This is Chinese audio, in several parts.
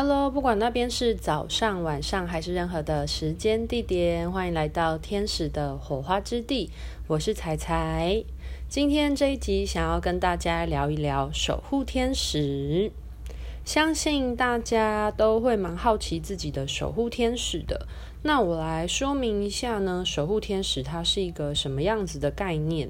Hello，不管那边是早上、晚上还是任何的时间地点，欢迎来到天使的火花之地。我是彩彩，今天这一集想要跟大家聊一聊守护天使。相信大家都会蛮好奇自己的守护天使的。那我来说明一下呢，守护天使它是一个什么样子的概念。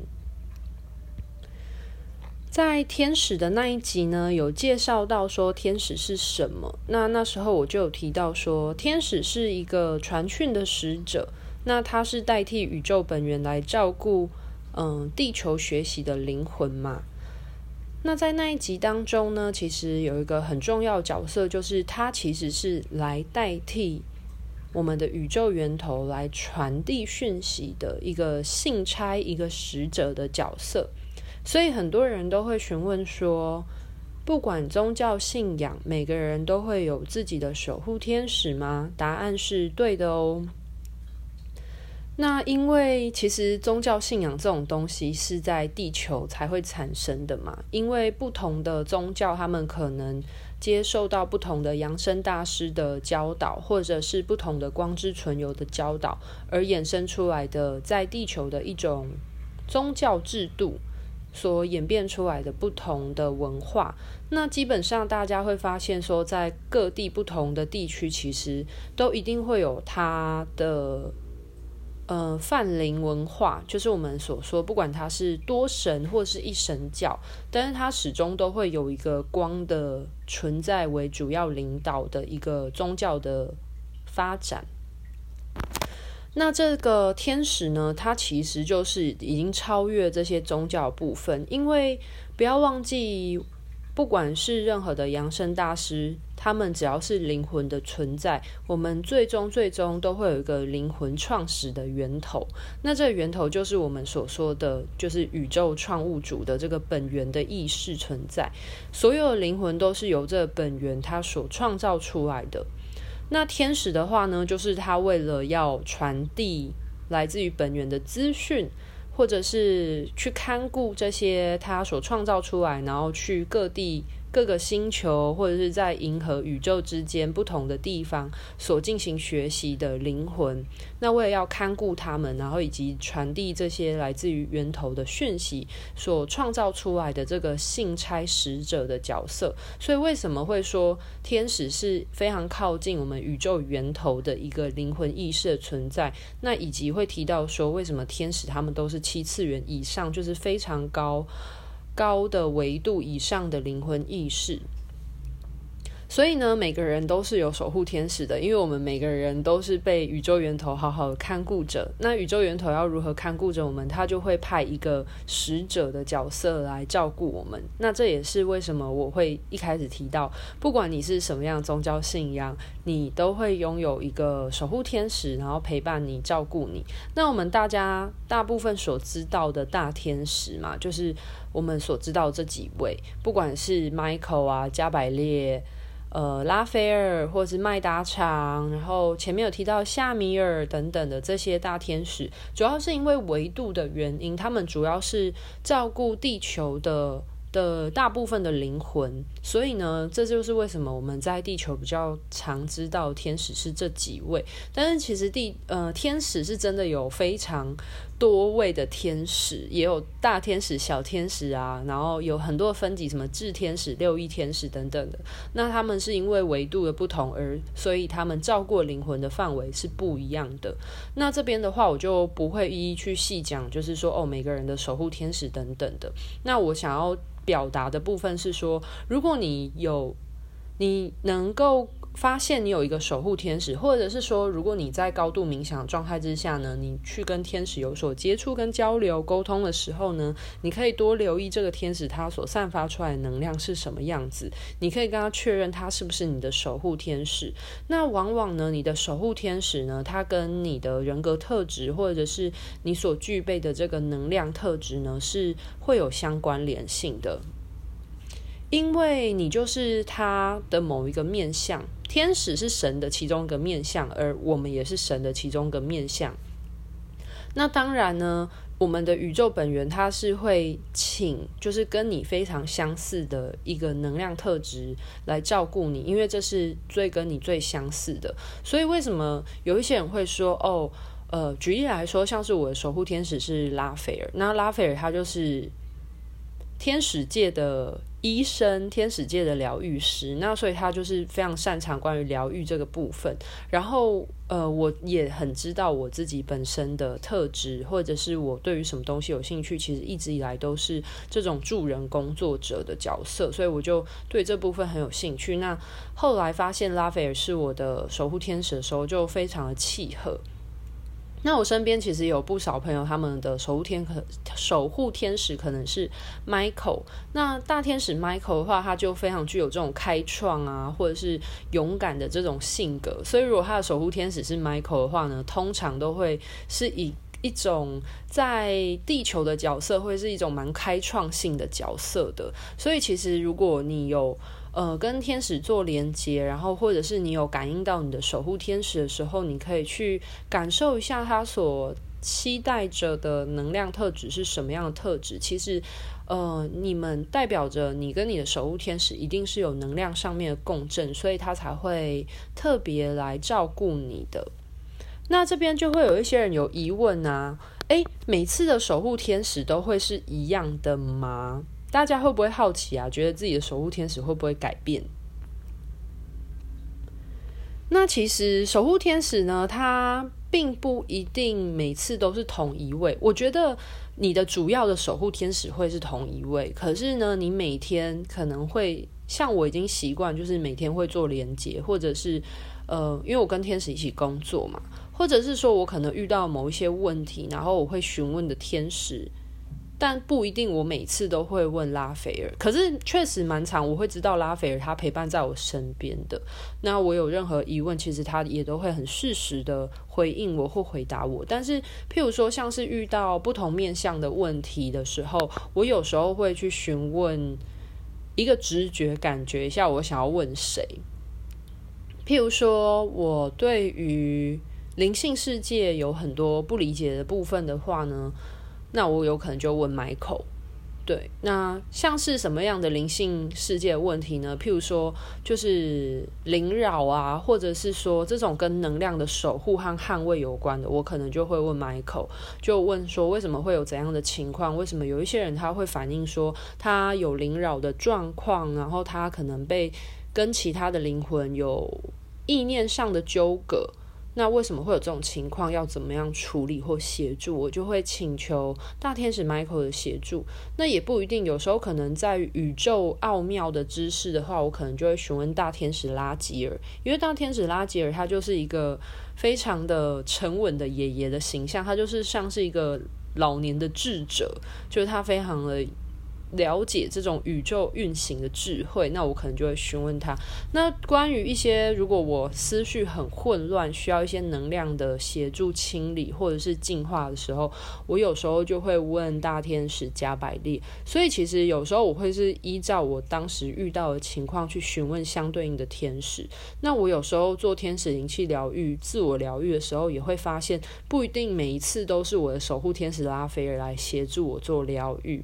在天使的那一集呢，有介绍到说天使是什么。那那时候我就有提到说，天使是一个传讯的使者，那他是代替宇宙本源来照顾嗯地球学习的灵魂嘛。那在那一集当中呢，其实有一个很重要角色，就是他其实是来代替我们的宇宙源头来传递讯息的一个信差、一个使者的角色。所以很多人都会询问说，不管宗教信仰，每个人都会有自己的守护天使吗？答案是对的哦。那因为其实宗教信仰这种东西是在地球才会产生的嘛，因为不同的宗教，他们可能接受到不同的扬升大师的教导，或者是不同的光之存有的教导，而衍生出来的在地球的一种宗教制度。所演变出来的不同的文化，那基本上大家会发现说，在各地不同的地区，其实都一定会有它的呃泛灵文化，就是我们所说，不管它是多神或是一神教，但是它始终都会有一个光的存在为主要领导的一个宗教的发展。那这个天使呢，它其实就是已经超越这些宗教部分，因为不要忘记，不管是任何的扬升大师，他们只要是灵魂的存在，我们最终最终都会有一个灵魂创始的源头。那这个源头就是我们所说的，就是宇宙创物主的这个本源的意识存在。所有的灵魂都是由这本源它所创造出来的。那天使的话呢，就是他为了要传递来自于本源的资讯，或者是去看顾这些他所创造出来，然后去各地。各个星球或者是在银河宇宙之间不同的地方所进行学习的灵魂，那为了要看顾他们，然后以及传递这些来自于源头的讯息，所创造出来的这个信差使者的角色。所以为什么会说天使是非常靠近我们宇宙源头的一个灵魂意识的存在？那以及会提到说为什么天使他们都是七次元以上，就是非常高。高的维度以上的灵魂意识。所以呢，每个人都是有守护天使的，因为我们每个人都是被宇宙源头好好看顾着。那宇宙源头要如何看顾着我们？他就会派一个使者的角色来照顾我们。那这也是为什么我会一开始提到，不管你是什么样宗教信仰，你都会拥有一个守护天使，然后陪伴你、照顾你。那我们大家大部分所知道的大天使嘛，就是我们所知道这几位，不管是 Michael 啊、加百列。呃，拉斐尔或是麦达场，然后前面有提到夏米尔等等的这些大天使，主要是因为维度的原因，他们主要是照顾地球的。的大部分的灵魂，所以呢，这就是为什么我们在地球比较常知道天使是这几位。但是其实地呃天使是真的有非常多位的天使，也有大天使、小天使啊，然后有很多分级，什么智天使、六翼天使等等的。那他们是因为维度的不同而，所以他们照顾灵魂的范围是不一样的。那这边的话，我就不会一一去细讲，就是说哦，每个人的守护天使等等的。那我想要。表达的部分是说，如果你有，你能够。发现你有一个守护天使，或者是说，如果你在高度冥想状态之下呢，你去跟天使有所接触、跟交流、沟通的时候呢，你可以多留意这个天使他所散发出来的能量是什么样子。你可以跟他确认他是不是你的守护天使。那往往呢，你的守护天使呢，他跟你的人格特质，或者是你所具备的这个能量特质呢，是会有相关联性的。因为你就是他的某一个面向，天使是神的其中一个面向，而我们也是神的其中一个面向。那当然呢，我们的宇宙本源，它是会请就是跟你非常相似的一个能量特质来照顾你，因为这是最跟你最相似的。所以为什么有一些人会说哦，呃，举例来说，像是我的守护天使是拉斐尔，那拉斐尔他就是天使界的。医生，天使界的疗愈师，那所以他就是非常擅长关于疗愈这个部分。然后，呃，我也很知道我自己本身的特质，或者是我对于什么东西有兴趣，其实一直以来都是这种助人工作者的角色，所以我就对这部分很有兴趣。那后来发现拉斐尔是我的守护天使的时候，就非常的契合。那我身边其实有不少朋友，他们的守护天可守护天使可能是 Michael。那大天使 Michael 的话，他就非常具有这种开创啊，或者是勇敢的这种性格。所以如果他的守护天使是 Michael 的话呢，通常都会是以一种在地球的角色，会是一种蛮开创性的角色的。所以其实如果你有呃，跟天使做连接，然后或者是你有感应到你的守护天使的时候，你可以去感受一下他所期待着的能量特质是什么样的特质。其实，呃，你们代表着你跟你的守护天使一定是有能量上面的共振，所以他才会特别来照顾你的。那这边就会有一些人有疑问啊，诶，每次的守护天使都会是一样的吗？大家会不会好奇啊？觉得自己的守护天使会不会改变？那其实守护天使呢，它并不一定每次都是同一位。我觉得你的主要的守护天使会是同一位，可是呢，你每天可能会像我已经习惯，就是每天会做连接，或者是呃，因为我跟天使一起工作嘛，或者是说我可能遇到某一些问题，然后我会询问的天使。但不一定，我每次都会问拉斐尔。可是确实蛮长，我会知道拉斐尔他陪伴在我身边的。那我有任何疑问，其实他也都会很适时的回应我或回答我。但是，譬如说像是遇到不同面向的问题的时候，我有时候会去询问一个直觉，感觉一下我想要问谁。譬如说，我对于灵性世界有很多不理解的部分的话呢，那我有可能就问 Michael，对，那像是什么样的灵性世界问题呢？譬如说，就是灵扰啊，或者是说这种跟能量的守护和捍卫有关的，我可能就会问 Michael，就问说为什么会有怎样的情况？为什么有一些人他会反映说他有灵扰的状况，然后他可能被跟其他的灵魂有意念上的纠葛？那为什么会有这种情况？要怎么样处理或协助？我就会请求大天使 Michael 的协助。那也不一定，有时候可能在宇宙奥妙的知识的话，我可能就会询问大天使拉吉尔，因为大天使拉吉尔他就是一个非常的沉稳的爷爷的形象，他就是像是一个老年的智者，就是他非常的。了解这种宇宙运行的智慧，那我可能就会询问他。那关于一些如果我思绪很混乱，需要一些能量的协助清理或者是净化的时候，我有时候就会问大天使加百列。所以其实有时候我会是依照我当时遇到的情况去询问相对应的天使。那我有时候做天使灵气疗愈、自我疗愈的时候，也会发现不一定每一次都是我的守护天使拉斐尔来协助我做疗愈。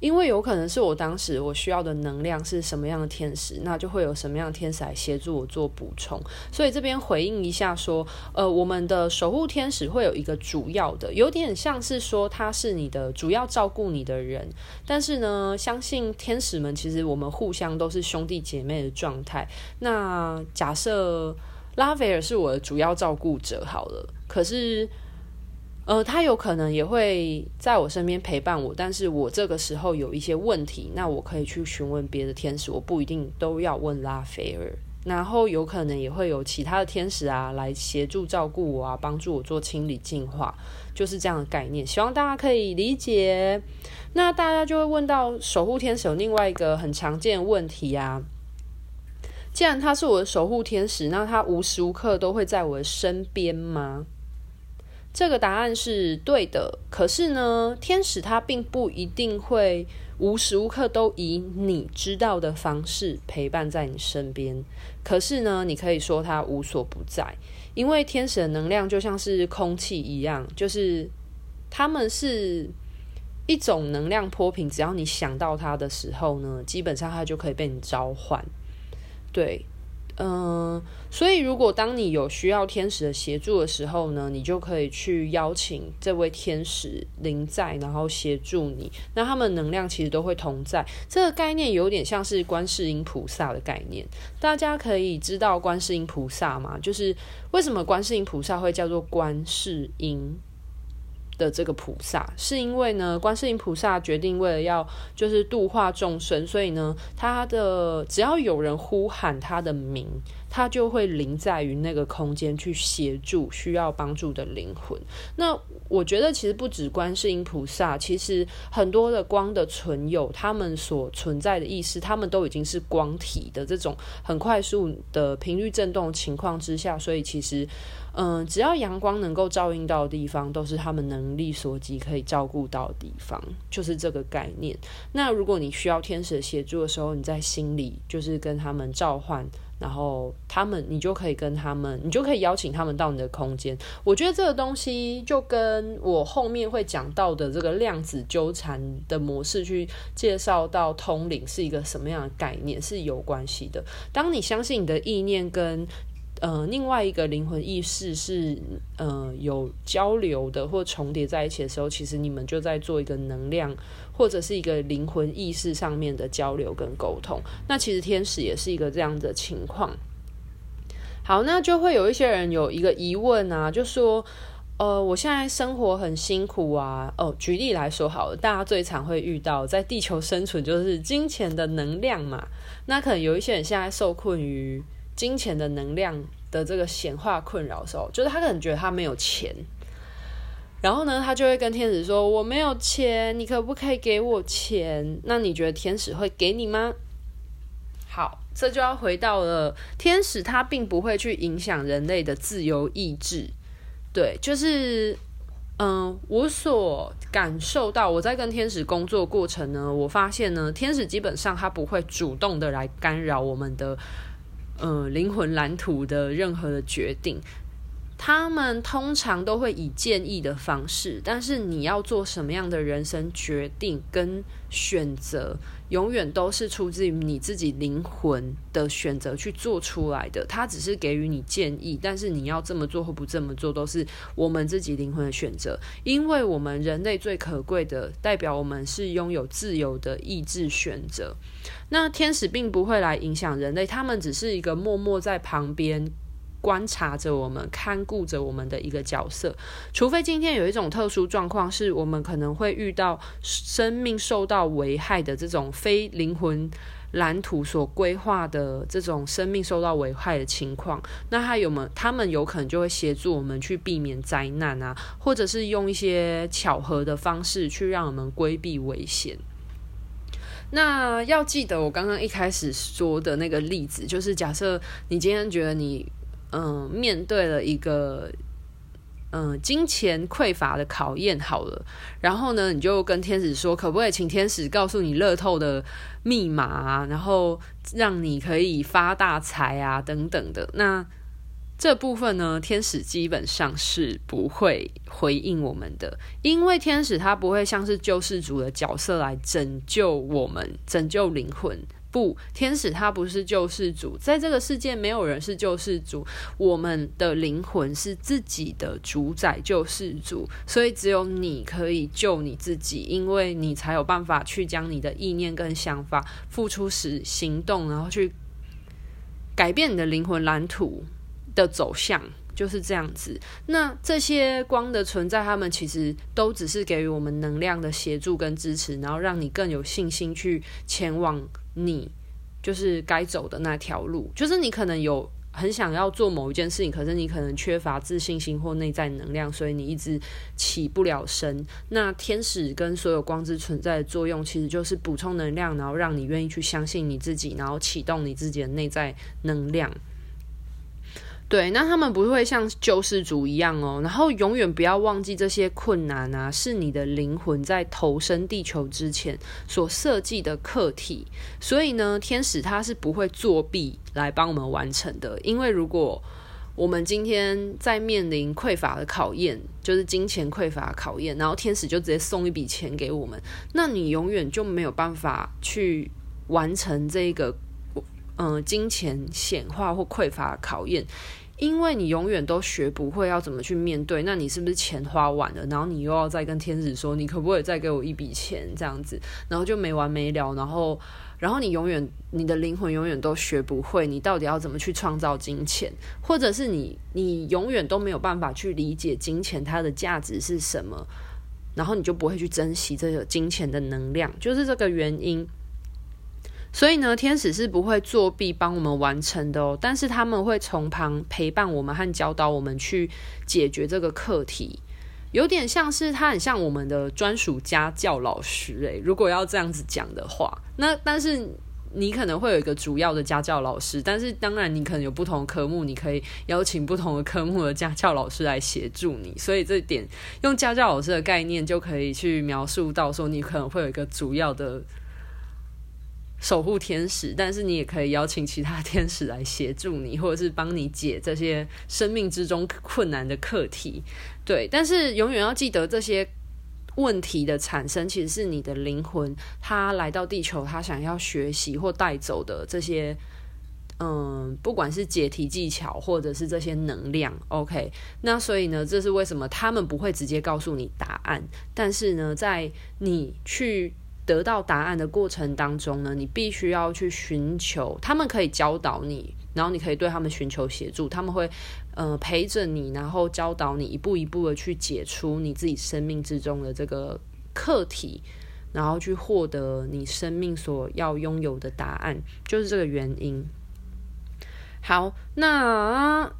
因为有可能是我当时我需要的能量是什么样的天使，那就会有什么样的天使来协助我做补充。所以这边回应一下说，呃，我们的守护天使会有一个主要的，有点像是说他是你的主要照顾你的人。但是呢，相信天使们其实我们互相都是兄弟姐妹的状态。那假设拉斐尔是我的主要照顾者好了，可是。呃，他有可能也会在我身边陪伴我，但是我这个时候有一些问题，那我可以去询问别的天使，我不一定都要问拉斐尔。然后有可能也会有其他的天使啊来协助照顾我啊，帮助我做清理净化，就是这样的概念。希望大家可以理解。那大家就会问到守护天使有另外一个很常见的问题啊，既然他是我的守护天使，那他无时无刻都会在我的身边吗？这个答案是对的，可是呢，天使他并不一定会无时无刻都以你知道的方式陪伴在你身边。可是呢，你可以说他无所不在，因为天使的能量就像是空气一样，就是他们是一种能量波频，只要你想到它的时候呢，基本上它就可以被你召唤。对。嗯，所以如果当你有需要天使的协助的时候呢，你就可以去邀请这位天使临在，然后协助你。那他们能量其实都会同在，这个概念有点像是观世音菩萨的概念。大家可以知道观世音菩萨吗？就是为什么观世音菩萨会叫做观世音？的这个菩萨，是因为呢，观世音菩萨决定为了要就是度化众生，所以呢，他的只要有人呼喊他的名，他就会临在于那个空间去协助需要帮助的灵魂。那我觉得其实不止观世音菩萨，其实很多的光的存有，他们所存在的意识，他们都已经是光体的这种很快速的频率震动情况之下，所以其实。嗯，只要阳光能够照映到的地方，都是他们能力所及可以照顾到的地方，就是这个概念。那如果你需要天使协助的时候，你在心里就是跟他们召唤，然后他们，你就可以跟他们，你就可以邀请他们到你的空间。我觉得这个东西就跟我后面会讲到的这个量子纠缠的模式去介绍到通灵是一个什么样的概念是有关系的。当你相信你的意念跟呃，另外一个灵魂意识是呃有交流的或重叠在一起的时候，其实你们就在做一个能量或者是一个灵魂意识上面的交流跟沟通。那其实天使也是一个这样的情况。好，那就会有一些人有一个疑问啊，就说呃，我现在生活很辛苦啊。哦，举例来说好了，大家最常会遇到在地球生存就是金钱的能量嘛。那可能有一些人现在受困于。金钱的能量的这个显化困扰的时候，就是他可能觉得他没有钱，然后呢，他就会跟天使说：“我没有钱，你可不可以给我钱？”那你觉得天使会给你吗？好，这就要回到了天使，他并不会去影响人类的自由意志。对，就是嗯，我所感受到，我在跟天使工作过程呢，我发现呢，天使基本上他不会主动的来干扰我们的。呃，灵魂蓝图的任何的决定，他们通常都会以建议的方式，但是你要做什么样的人生决定跟选择，永远都是出自于你自己灵魂的选择去做出来的。他只是给予你建议，但是你要这么做或不这么做，都是我们自己灵魂的选择。因为我们人类最可贵的，代表我们是拥有自由的意志选择。那天使并不会来影响人类，他们只是一个默默在旁边观察着我们、看顾着我们的一个角色。除非今天有一种特殊状况，是我们可能会遇到生命受到危害的这种非灵魂蓝图所规划的这种生命受到危害的情况，那他有没有？他们有可能就会协助我们去避免灾难啊，或者是用一些巧合的方式去让我们规避危险。那要记得我刚刚一开始说的那个例子，就是假设你今天觉得你嗯面对了一个嗯金钱匮乏的考验，好了，然后呢，你就跟天使说，可不可以请天使告诉你乐透的密码啊，然后让你可以发大财啊等等的那。这部分呢，天使基本上是不会回应我们的，因为天使他不会像是救世主的角色来拯救我们、拯救灵魂。不，天使他不是救世主，在这个世界没有人是救世主，我们的灵魂是自己的主宰、救世主，所以只有你可以救你自己，因为你才有办法去将你的意念跟想法付出时行动，然后去改变你的灵魂蓝图。的走向就是这样子。那这些光的存在，他们其实都只是给予我们能量的协助跟支持，然后让你更有信心去前往你就是该走的那条路。就是你可能有很想要做某一件事情，可是你可能缺乏自信心或内在能量，所以你一直起不了身。那天使跟所有光之存在的作用，其实就是补充能量，然后让你愿意去相信你自己，然后启动你自己的内在能量。对，那他们不会像救世主一样哦，然后永远不要忘记这些困难啊，是你的灵魂在投身地球之前所设计的课题。所以呢，天使他是不会作弊来帮我们完成的，因为如果我们今天在面临匮乏的考验，就是金钱匮乏考验，然后天使就直接送一笔钱给我们，那你永远就没有办法去完成这个，嗯、金钱显化或匮乏的考验。因为你永远都学不会要怎么去面对，那你是不是钱花完了，然后你又要再跟天使说，你可不可以再给我一笔钱这样子，然后就没完没了，然后，然后你永远你的灵魂永远都学不会，你到底要怎么去创造金钱，或者是你你永远都没有办法去理解金钱它的价值是什么，然后你就不会去珍惜这个金钱的能量，就是这个原因。所以呢，天使是不会作弊帮我们完成的哦，但是他们会从旁陪伴我们和教导我们去解决这个课题，有点像是他很像我们的专属家教老师诶，如果要这样子讲的话，那但是你可能会有一个主要的家教老师，但是当然你可能有不同的科目，你可以邀请不同的科目的家教老师来协助你，所以这点用家教老师的概念就可以去描述到说，你可能会有一个主要的。守护天使，但是你也可以邀请其他天使来协助你，或者是帮你解这些生命之中困难的课题。对，但是永远要记得，这些问题的产生其实是你的灵魂，他来到地球，他想要学习或带走的这些，嗯，不管是解题技巧，或者是这些能量。OK，那所以呢，这是为什么他们不会直接告诉你答案，但是呢，在你去。得到答案的过程当中呢，你必须要去寻求，他们可以教导你，然后你可以对他们寻求协助，他们会呃陪着你，然后教导你一步一步的去解出你自己生命之中的这个课题，然后去获得你生命所要拥有的答案，就是这个原因。好，那。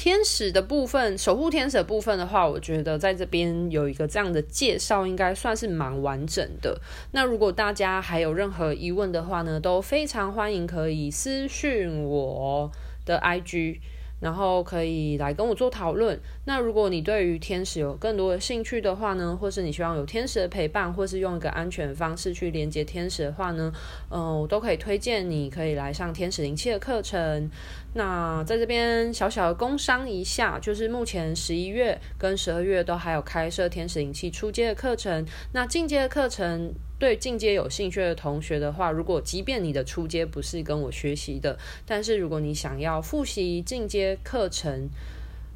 天使的部分，守护天使的部分的话，我觉得在这边有一个这样的介绍，应该算是蛮完整的。那如果大家还有任何疑问的话呢，都非常欢迎可以私讯我的 IG。然后可以来跟我做讨论。那如果你对于天使有更多的兴趣的话呢，或是你希望有天使的陪伴，或是用一个安全方式去连接天使的话呢，嗯、我都可以推荐你可以来上天使灵气的课程。那在这边小小的工商一下，就是目前十一月跟十二月都还有开设天使灵气初阶的课程。那进阶的课程。对进阶有兴趣的同学的话，如果即便你的初阶不是跟我学习的，但是如果你想要复习进阶课程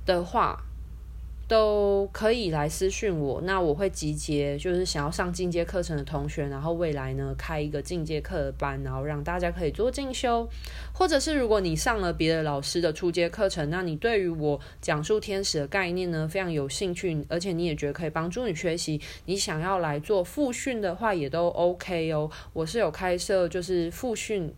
的话，都可以来私讯我，那我会集结就是想要上进阶课程的同学，然后未来呢开一个进阶课的班，然后让大家可以做进修，或者是如果你上了别的老师的初阶课程，那你对于我讲述天使的概念呢非常有兴趣，而且你也觉得可以帮助你学习，你想要来做复训的话也都 OK 哦，我是有开设就是复训。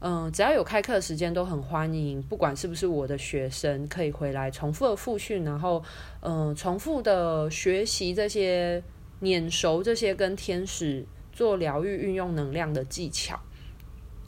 嗯，只要有开课的时间都很欢迎，不管是不是我的学生，可以回来重复的复训，然后嗯，重复的学习这些碾熟这些跟天使做疗愈运用能量的技巧。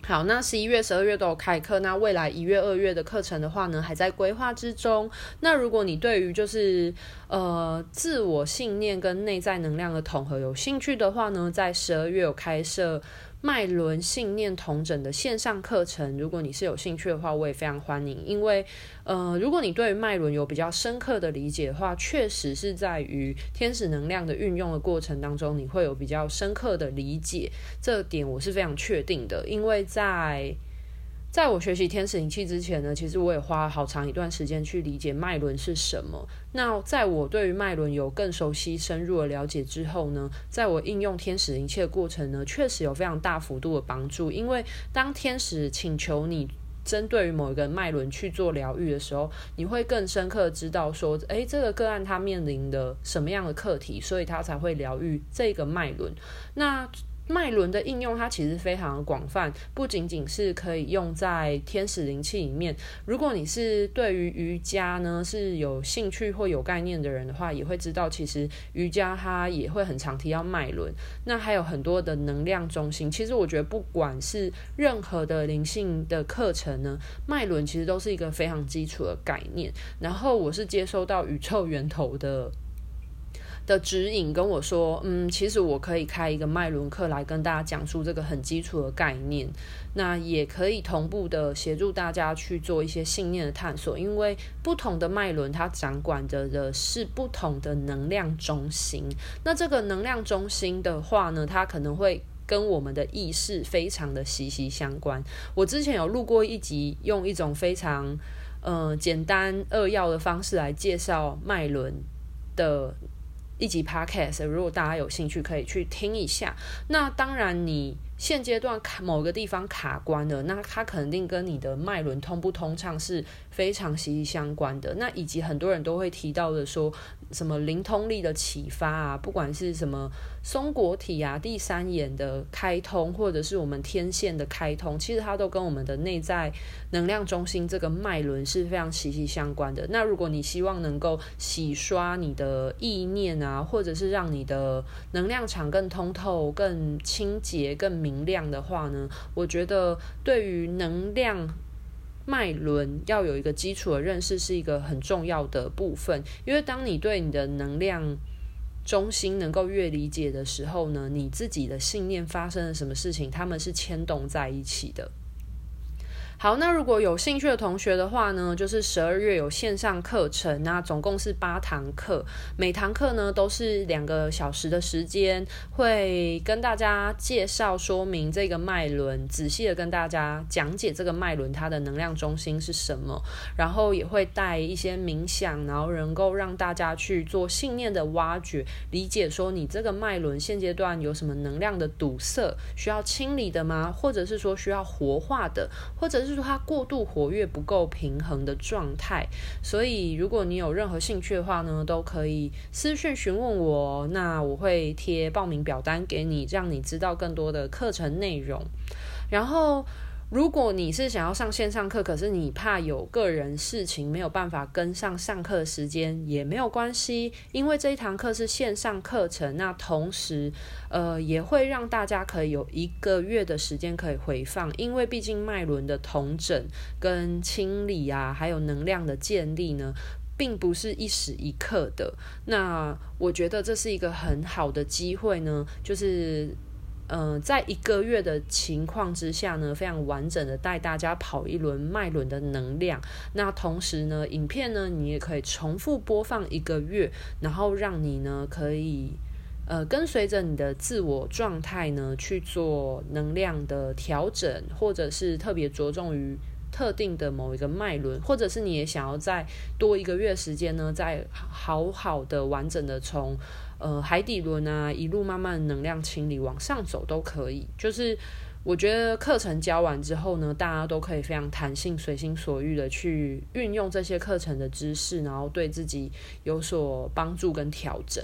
好，那十一月、十二月都有开课，那未来一月、二月的课程的话呢，还在规划之中。那如果你对于就是呃自我信念跟内在能量的统合有兴趣的话呢，在十二月有开设。脉轮信念同整的线上课程，如果你是有兴趣的话，我也非常欢迎。因为，呃，如果你对脉轮有比较深刻的理解的话，确实是在于天使能量的运用的过程当中，你会有比较深刻的理解。这点我是非常确定的，因为在。在我学习天使灵气之前呢，其实我也花了好长一段时间去理解脉轮是什么。那在我对于脉轮有更熟悉、深入的了解之后呢，在我应用天使灵气的过程呢，确实有非常大幅度的帮助。因为当天使请求你针对于某一个脉轮去做疗愈的时候，你会更深刻知道说，诶，这个个案他面临的什么样的课题，所以他才会疗愈这个脉轮。那脉轮的应用，它其实非常的广泛，不仅仅是可以用在天使灵气里面。如果你是对于瑜伽呢是有兴趣或有概念的人的话，也会知道，其实瑜伽它也会很常提到脉轮。那还有很多的能量中心，其实我觉得不管是任何的灵性的课程呢，脉轮其实都是一个非常基础的概念。然后我是接收到宇宙源头的。的指引跟我说，嗯，其实我可以开一个脉轮课来跟大家讲述这个很基础的概念，那也可以同步的协助大家去做一些信念的探索，因为不同的脉轮它掌管着的是不同的能量中心，那这个能量中心的话呢，它可能会跟我们的意识非常的息息相关。我之前有录过一集，用一种非常呃简单扼要的方式来介绍脉轮的。一集 podcast，如果大家有兴趣，可以去听一下。那当然，你现阶段卡某个地方卡关了，那它肯定跟你的脉轮通不通畅是非常息息相关的。那以及很多人都会提到的说。什么灵通力的启发啊，不管是什么松果体啊、第三眼的开通，或者是我们天线的开通，其实它都跟我们的内在能量中心这个脉轮是非常息息相关的。那如果你希望能够洗刷你的意念啊，或者是让你的能量场更通透、更清洁、更明能量的话呢，我觉得对于能量。脉轮要有一个基础的认识是一个很重要的部分，因为当你对你的能量中心能够越理解的时候呢，你自己的信念发生了什么事情，他们是牵动在一起的。好，那如果有兴趣的同学的话呢，就是十二月有线上课程，那总共是八堂课，每堂课呢都是两个小时的时间，会跟大家介绍说明这个脉轮，仔细的跟大家讲解这个脉轮它的能量中心是什么，然后也会带一些冥想，然后能够让大家去做信念的挖掘，理解说你这个脉轮现阶段有什么能量的堵塞需要清理的吗？或者是说需要活化的，或者是。就是它过度活跃不够平衡的状态，所以如果你有任何兴趣的话呢，都可以私讯询问我，那我会贴报名表单给你，让你知道更多的课程内容，然后。如果你是想要上线上课，可是你怕有个人事情没有办法跟上上课时间，也没有关系，因为这一堂课是线上课程，那同时，呃，也会让大家可以有一个月的时间可以回放，因为毕竟脉轮的统整跟清理啊，还有能量的建立呢，并不是一时一刻的。那我觉得这是一个很好的机会呢，就是。嗯、呃，在一个月的情况之下呢，非常完整的带大家跑一轮脉轮的能量。那同时呢，影片呢，你也可以重复播放一个月，然后让你呢可以呃跟随着你的自我状态呢去做能量的调整，或者是特别着重于特定的某一个脉轮，或者是你也想要再多一个月时间呢，再好好的完整的从。呃，海底轮啊，一路慢慢能量清理往上走都可以。就是我觉得课程教完之后呢，大家都可以非常弹性、随心所欲的去运用这些课程的知识，然后对自己有所帮助跟调整。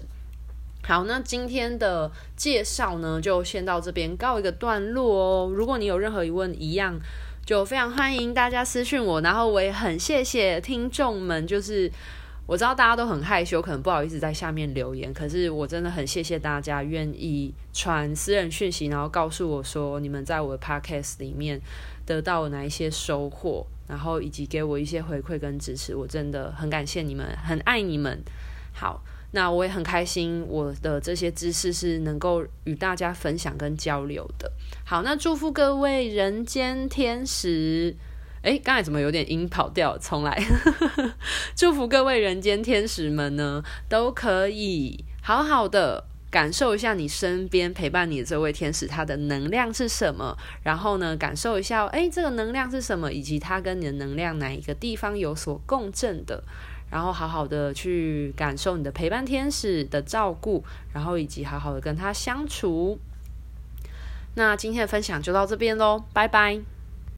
好，那今天的介绍呢，就先到这边告一个段落哦。如果你有任何疑问，一样就非常欢迎大家私讯我，然后我也很谢谢听众们，就是。我知道大家都很害羞，可能不好意思在下面留言。可是我真的很谢谢大家愿意传私人讯息，然后告诉我说你们在我的 podcast 里面得到了哪一些收获，然后以及给我一些回馈跟支持。我真的很感谢你们，很爱你们。好，那我也很开心，我的这些知识是能够与大家分享跟交流的。好，那祝福各位人间天使。诶，刚才怎么有点音跑掉？重来，祝福各位人间天使们呢，都可以好好的感受一下你身边陪伴你的这位天使，他的能量是什么？然后呢，感受一下，诶，这个能量是什么？以及他跟你的能量哪一个地方有所共振的？然后好好的去感受你的陪伴天使的照顾，然后以及好好的跟他相处。那今天的分享就到这边喽，拜拜。